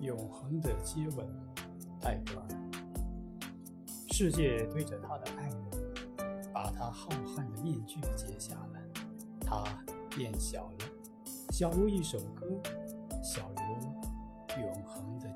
永恒的接吻，泰戈尔。世界对着他的爱人，把他浩瀚的面具揭下了，他变小了，小如一首歌，小如永恒的。